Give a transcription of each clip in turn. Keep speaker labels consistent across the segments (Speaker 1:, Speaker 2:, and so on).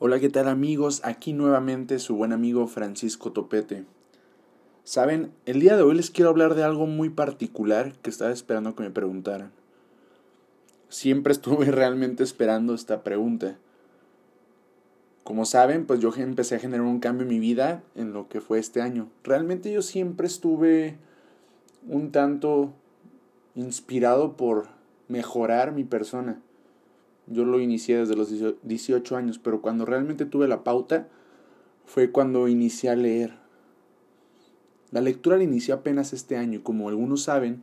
Speaker 1: Hola, ¿qué tal amigos? Aquí nuevamente su buen amigo Francisco Topete. Saben, el día de hoy les quiero hablar de algo muy particular que estaba esperando que me preguntaran. Siempre estuve realmente esperando esta pregunta. Como saben, pues yo empecé a generar un cambio en mi vida en lo que fue este año. Realmente yo siempre estuve un tanto inspirado por mejorar mi persona yo lo inicié desde los 18 años, pero cuando realmente tuve la pauta fue cuando inicié a leer. La lectura la inicié apenas este año y como algunos saben,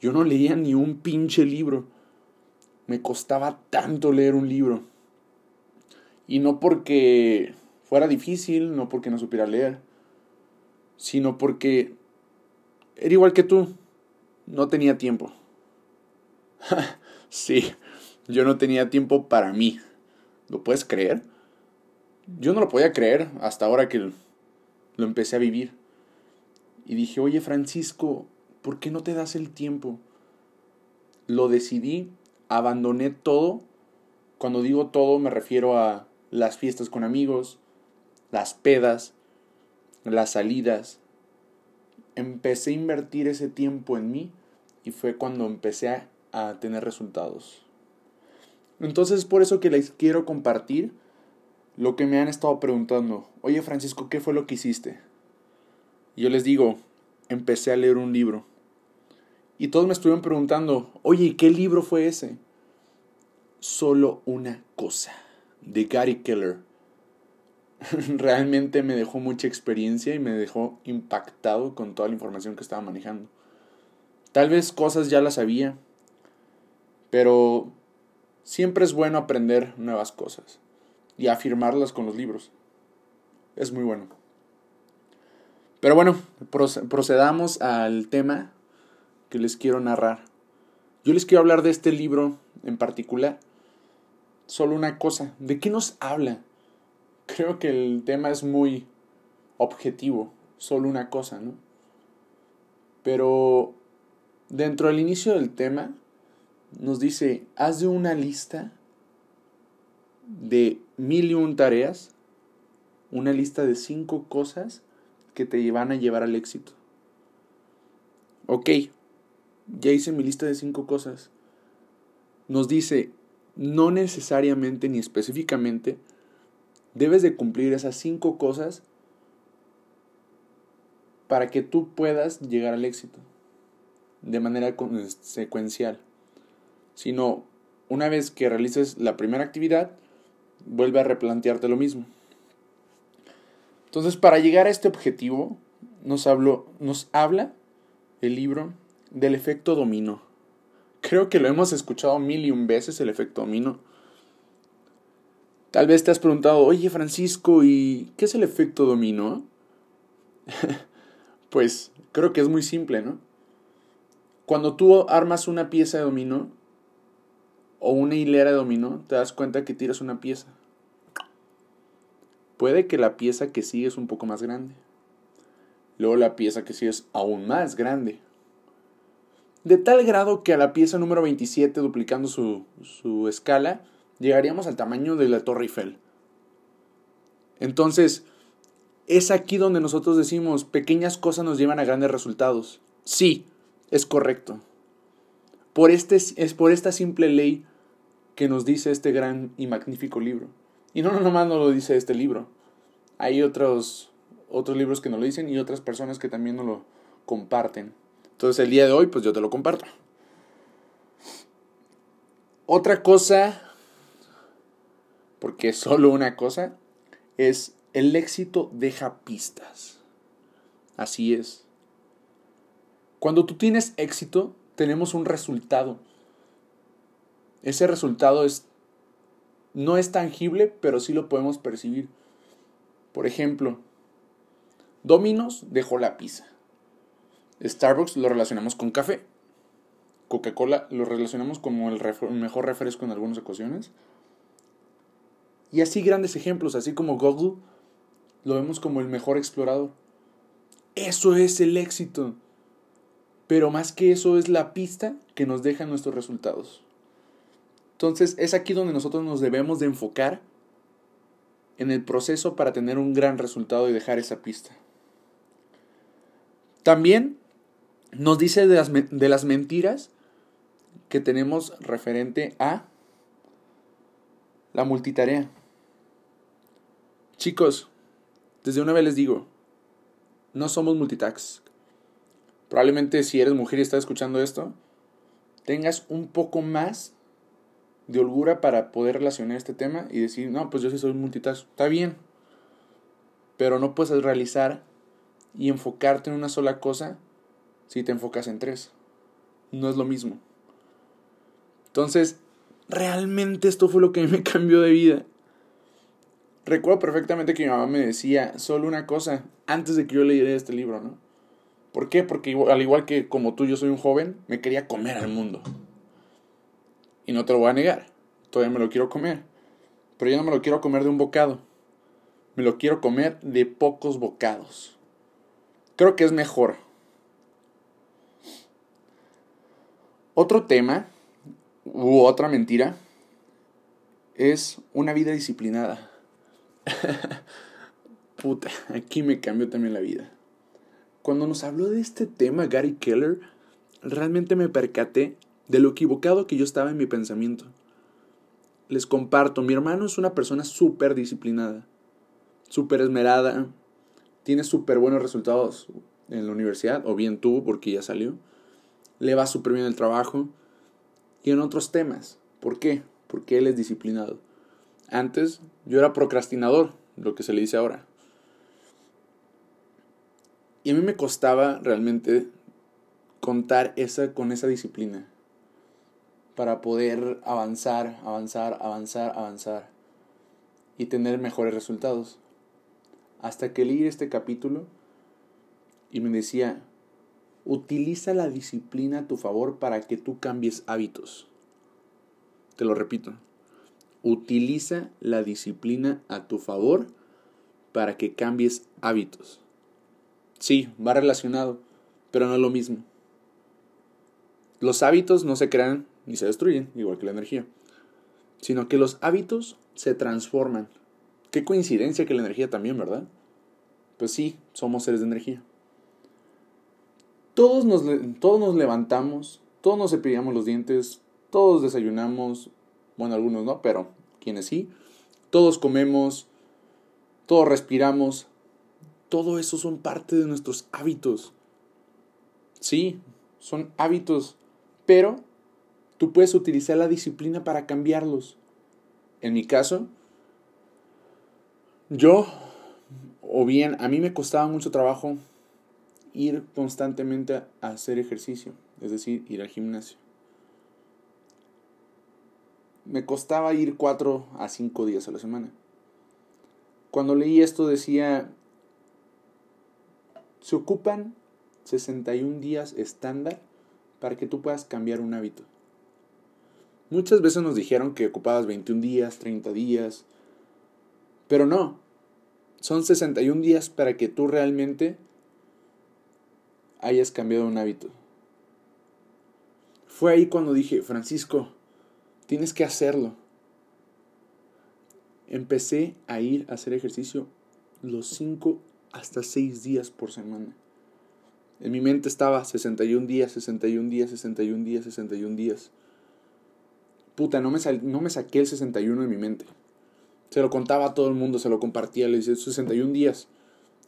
Speaker 1: yo no leía ni un pinche libro. Me costaba tanto leer un libro. Y no porque fuera difícil, no porque no supiera leer, sino porque era igual que tú, no tenía tiempo. sí, yo no tenía tiempo para mí. ¿Lo puedes creer? Yo no lo podía creer hasta ahora que lo empecé a vivir. Y dije, oye Francisco, ¿por qué no te das el tiempo? Lo decidí, abandoné todo. Cuando digo todo me refiero a las fiestas con amigos, las pedas, las salidas. Empecé a invertir ese tiempo en mí y fue cuando empecé a, a tener resultados. Entonces es por eso que les quiero compartir lo que me han estado preguntando. Oye Francisco, ¿qué fue lo que hiciste? Y yo les digo, empecé a leer un libro. Y todos me estuvieron preguntando, oye, ¿qué libro fue ese? Solo una cosa, de Gary Keller. Realmente me dejó mucha experiencia y me dejó impactado con toda la información que estaba manejando. Tal vez cosas ya las sabía, pero Siempre es bueno aprender nuevas cosas y afirmarlas con los libros. Es muy bueno. Pero bueno, procedamos al tema que les quiero narrar. Yo les quiero hablar de este libro en particular. Solo una cosa. ¿De qué nos habla? Creo que el tema es muy objetivo. Solo una cosa, ¿no? Pero dentro del inicio del tema nos dice, haz de una lista de mil y un tareas, una lista de cinco cosas que te van a llevar al éxito. Ok, ya hice mi lista de cinco cosas. Nos dice, no necesariamente ni específicamente debes de cumplir esas cinco cosas para que tú puedas llegar al éxito de manera secuencial sino una vez que realices la primera actividad, vuelve a replantearte lo mismo. Entonces, para llegar a este objetivo, nos, nos habla el libro del efecto dominó. Creo que lo hemos escuchado mil y un veces, el efecto dominó. Tal vez te has preguntado, oye Francisco, ¿y qué es el efecto dominó? pues creo que es muy simple, ¿no? Cuando tú armas una pieza de dominó, o una hilera de dominó, te das cuenta que tiras una pieza. Puede que la pieza que sigue es un poco más grande. Luego la pieza que sigue es aún más grande. De tal grado que a la pieza número 27, duplicando su, su escala, llegaríamos al tamaño de la Torre Eiffel. Entonces, es aquí donde nosotros decimos, pequeñas cosas nos llevan a grandes resultados. Sí, es correcto. Por este, es por esta simple ley que nos dice este gran y magnífico libro. Y no, no nomás no lo dice este libro. Hay otros, otros libros que nos lo dicen y otras personas que también nos lo comparten. Entonces el día de hoy, pues yo te lo comparto. Otra cosa, porque solo una cosa, es el éxito deja pistas. Así es. Cuando tú tienes éxito, tenemos un resultado. Ese resultado es, no es tangible, pero sí lo podemos percibir. Por ejemplo, Domino's dejó la pizza. Starbucks lo relacionamos con café. Coca-Cola lo relacionamos como el, mejor refresco en algunas ocasiones. Y así grandes ejemplos, así como Google lo vemos como el mejor explorador. Eso es el éxito. Pero más que eso es la pista que nos deja nuestros resultados. Entonces es aquí donde nosotros nos debemos de enfocar en el proceso para tener un gran resultado y dejar esa pista. También nos dice de las, de las mentiras que tenemos referente a la multitarea. Chicos, desde una vez les digo, no somos multitax. Probablemente si eres mujer y estás escuchando esto, tengas un poco más de holgura para poder relacionar este tema y decir, no, pues yo sí soy multitask. Está bien, pero no puedes realizar y enfocarte en una sola cosa si te enfocas en tres. No es lo mismo. Entonces, realmente esto fue lo que me cambió de vida. Recuerdo perfectamente que mi mamá me decía solo una cosa antes de que yo leyera este libro, ¿no? ¿Por qué? Porque al igual que como tú, yo soy un joven, me quería comer al mundo. Y no te lo voy a negar, todavía me lo quiero comer. Pero yo no me lo quiero comer de un bocado. Me lo quiero comer de pocos bocados. Creo que es mejor. Otro tema u otra mentira es una vida disciplinada. Puta, aquí me cambió también la vida. Cuando nos habló de este tema Gary Keller, realmente me percaté de lo equivocado que yo estaba en mi pensamiento. Les comparto, mi hermano es una persona súper disciplinada, súper esmerada, tiene súper buenos resultados en la universidad, o bien tuvo porque ya salió, le va súper bien el trabajo, y en otros temas. ¿Por qué? Porque él es disciplinado. Antes yo era procrastinador, lo que se le dice ahora. Y a mí me costaba realmente contar esa, con esa disciplina para poder avanzar, avanzar, avanzar, avanzar y tener mejores resultados. Hasta que leí este capítulo y me decía, Utiliza la disciplina a tu favor para que tú cambies hábitos. Te lo repito. Utiliza la disciplina a tu favor para que cambies hábitos. Sí, va relacionado, pero no es lo mismo. Los hábitos no se crean ni se destruyen, igual que la energía, sino que los hábitos se transforman. Qué coincidencia que la energía también, ¿verdad? Pues sí, somos seres de energía. Todos nos, todos nos levantamos, todos nos cepillamos los dientes, todos desayunamos, bueno, algunos no, pero quienes sí, todos comemos, todos respiramos, todo eso son parte de nuestros hábitos. Sí, son hábitos, pero tú puedes utilizar la disciplina para cambiarlos. En mi caso, yo, o bien, a mí me costaba mucho trabajo ir constantemente a hacer ejercicio, es decir, ir al gimnasio. Me costaba ir cuatro a cinco días a la semana. Cuando leí esto decía, se ocupan 61 días estándar para que tú puedas cambiar un hábito. Muchas veces nos dijeron que ocupabas 21 días, 30 días, pero no, son 61 días para que tú realmente hayas cambiado un hábito. Fue ahí cuando dije, Francisco, tienes que hacerlo. Empecé a ir a hacer ejercicio los 5 hasta 6 días por semana. En mi mente estaba 61 días, 61 días, 61 días, 61 días. Puta, no me, no me saqué el 61 de mi mente. Se lo contaba a todo el mundo, se lo compartía, le decía 61 días.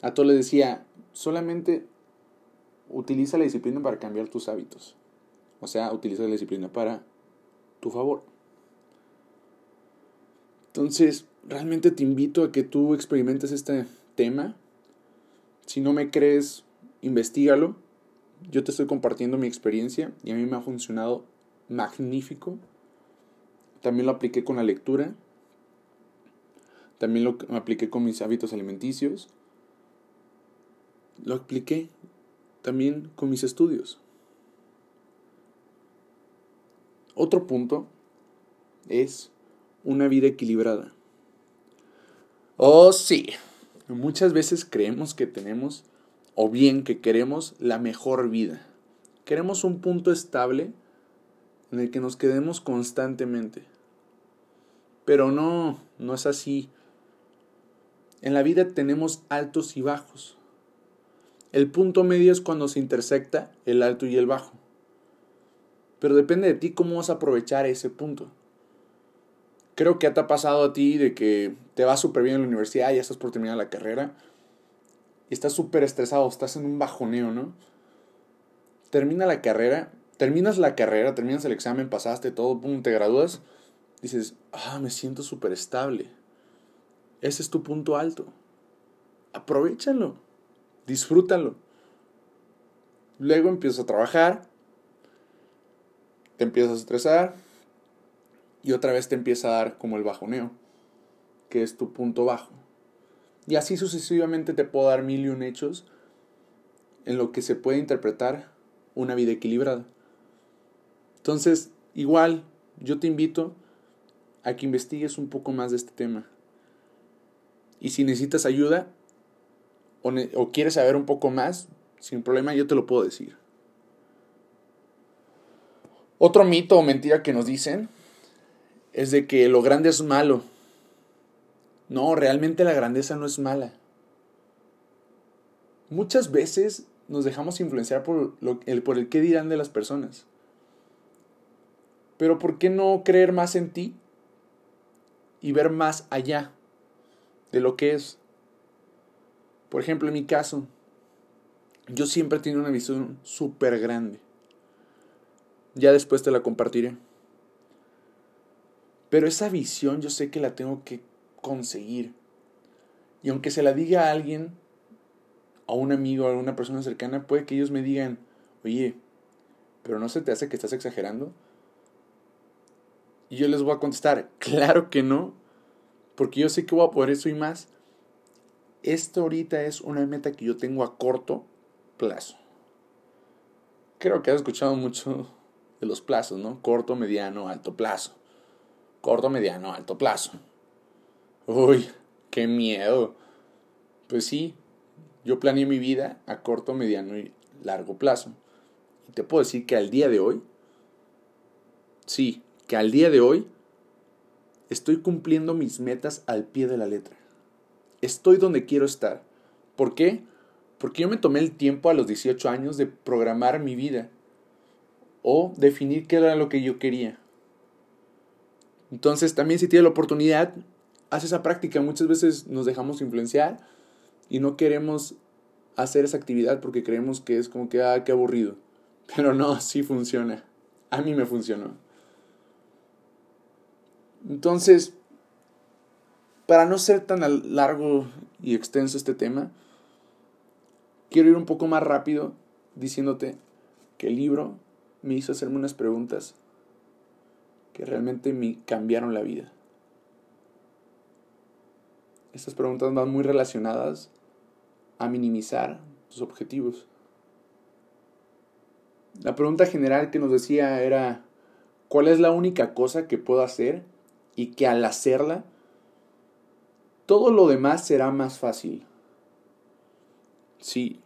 Speaker 1: A todos les decía, solamente utiliza la disciplina para cambiar tus hábitos. O sea, utiliza la disciplina para tu favor. Entonces, realmente te invito a que tú experimentes este tema. Si no me crees, investigalo. Yo te estoy compartiendo mi experiencia y a mí me ha funcionado magnífico. También lo apliqué con la lectura. También lo apliqué con mis hábitos alimenticios. Lo apliqué también con mis estudios. Otro punto es una vida equilibrada. Oh, sí. Muchas veces creemos que tenemos, o bien que queremos, la mejor vida. Queremos un punto estable en el que nos quedemos constantemente. Pero no, no es así. En la vida tenemos altos y bajos. El punto medio es cuando se intersecta el alto y el bajo. Pero depende de ti cómo vas a aprovechar ese punto. Creo que te ha pasado a ti de que te va súper bien en la universidad, ya estás por terminar la carrera, y estás súper estresado, estás en un bajoneo, ¿no? Termina la carrera, terminas la carrera, terminas el examen, pasaste todo, pum, te gradúas, dices, ah, me siento súper estable. Ese es tu punto alto. Aprovechalo, disfrútalo. Luego empiezas a trabajar, te empiezas a estresar y otra vez te empieza a dar como el bajoneo, que es tu punto bajo. Y así sucesivamente te puedo dar mil y un hechos en lo que se puede interpretar una vida equilibrada. Entonces, igual, yo te invito a que investigues un poco más de este tema. Y si necesitas ayuda o, o quieres saber un poco más, sin problema yo te lo puedo decir. Otro mito o mentira que nos dicen es de que lo grande es malo. No, realmente la grandeza no es mala. Muchas veces nos dejamos influenciar por, lo, el, por el qué dirán de las personas. Pero ¿por qué no creer más en ti y ver más allá de lo que es? Por ejemplo, en mi caso, yo siempre he tenido una visión súper grande. Ya después te la compartiré. Pero esa visión yo sé que la tengo que conseguir. Y aunque se la diga a alguien, a un amigo, a una persona cercana, puede que ellos me digan, oye, pero no se te hace que estás exagerando. Y yo les voy a contestar, claro que no, porque yo sé que voy a poder eso y más. Esto ahorita es una meta que yo tengo a corto plazo. Creo que has escuchado mucho de los plazos, ¿no? Corto, mediano, alto plazo. Corto, mediano, alto plazo. Uy, qué miedo. Pues sí, yo planeé mi vida a corto, mediano y largo plazo. Y te puedo decir que al día de hoy, sí, que al día de hoy estoy cumpliendo mis metas al pie de la letra. Estoy donde quiero estar. ¿Por qué? Porque yo me tomé el tiempo a los 18 años de programar mi vida o definir qué era lo que yo quería. Entonces también si tienes la oportunidad, haz esa práctica. Muchas veces nos dejamos influenciar y no queremos hacer esa actividad porque creemos que es como que, ah, qué aburrido. Pero no, sí funciona. A mí me funcionó. Entonces, para no ser tan largo y extenso este tema, quiero ir un poco más rápido diciéndote que el libro me hizo hacerme unas preguntas que realmente me cambiaron la vida. Estas preguntas van muy relacionadas a minimizar tus objetivos. La pregunta general que nos decía era, ¿cuál es la única cosa que puedo hacer y que al hacerla, todo lo demás será más fácil? Sí,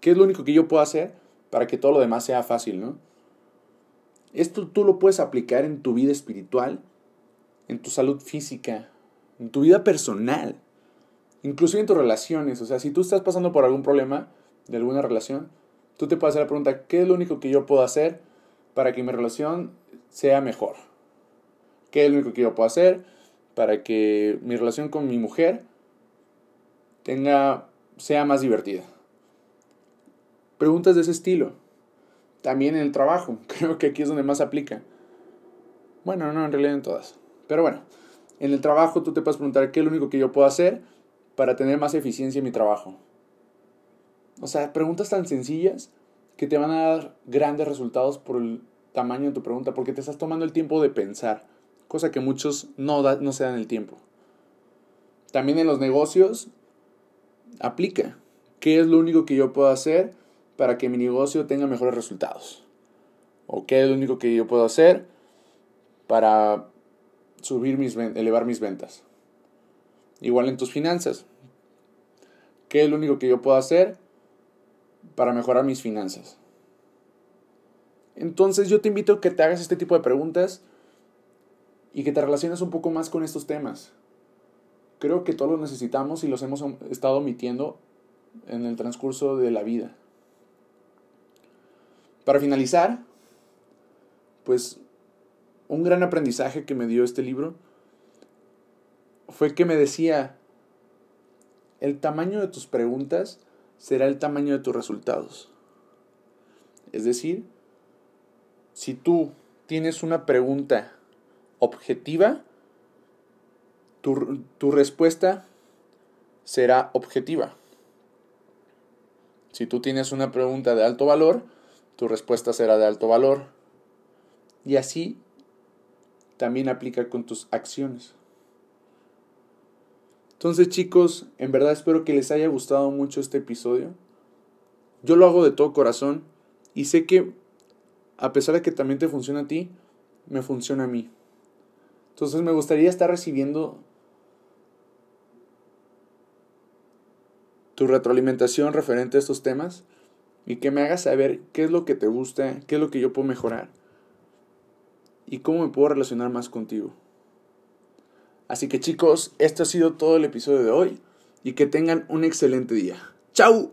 Speaker 1: ¿qué es lo único que yo puedo hacer para que todo lo demás sea fácil, no? Esto tú lo puedes aplicar en tu vida espiritual, en tu salud física, en tu vida personal, incluso en tus relaciones. O sea, si tú estás pasando por algún problema de alguna relación, tú te puedes hacer la pregunta, ¿qué es lo único que yo puedo hacer para que mi relación sea mejor? ¿Qué es lo único que yo puedo hacer para que mi relación con mi mujer tenga, sea más divertida? Preguntas de ese estilo. También en el trabajo, creo que aquí es donde más aplica. Bueno, no, en realidad en todas. Pero bueno, en el trabajo tú te puedes preguntar qué es lo único que yo puedo hacer para tener más eficiencia en mi trabajo. O sea, preguntas tan sencillas que te van a dar grandes resultados por el tamaño de tu pregunta, porque te estás tomando el tiempo de pensar, cosa que muchos no, no se dan el tiempo. También en los negocios, aplica. ¿Qué es lo único que yo puedo hacer para que mi negocio tenga mejores resultados? ¿O qué es lo único que yo puedo hacer para subir mis, elevar mis ventas? Igual en tus finanzas. ¿Qué es lo único que yo puedo hacer para mejorar mis finanzas? Entonces yo te invito a que te hagas este tipo de preguntas y que te relaciones un poco más con estos temas. creo que todos los necesitamos y los hemos estado omitiendo en el transcurso de la vida. Para finalizar, pues un gran aprendizaje que me dio este libro fue que me decía, el tamaño de tus preguntas será el tamaño de tus resultados. Es decir, si tú tienes una pregunta objetiva, tu, tu respuesta será objetiva. Si tú tienes una pregunta de alto valor, tu respuesta será de alto valor. Y así también aplica con tus acciones. Entonces chicos, en verdad espero que les haya gustado mucho este episodio. Yo lo hago de todo corazón y sé que a pesar de que también te funciona a ti, me funciona a mí. Entonces me gustaría estar recibiendo tu retroalimentación referente a estos temas y que me hagas saber qué es lo que te gusta, qué es lo que yo puedo mejorar y cómo me puedo relacionar más contigo. Así que chicos, esto ha sido todo el episodio de hoy y que tengan un excelente día. ¡Chao!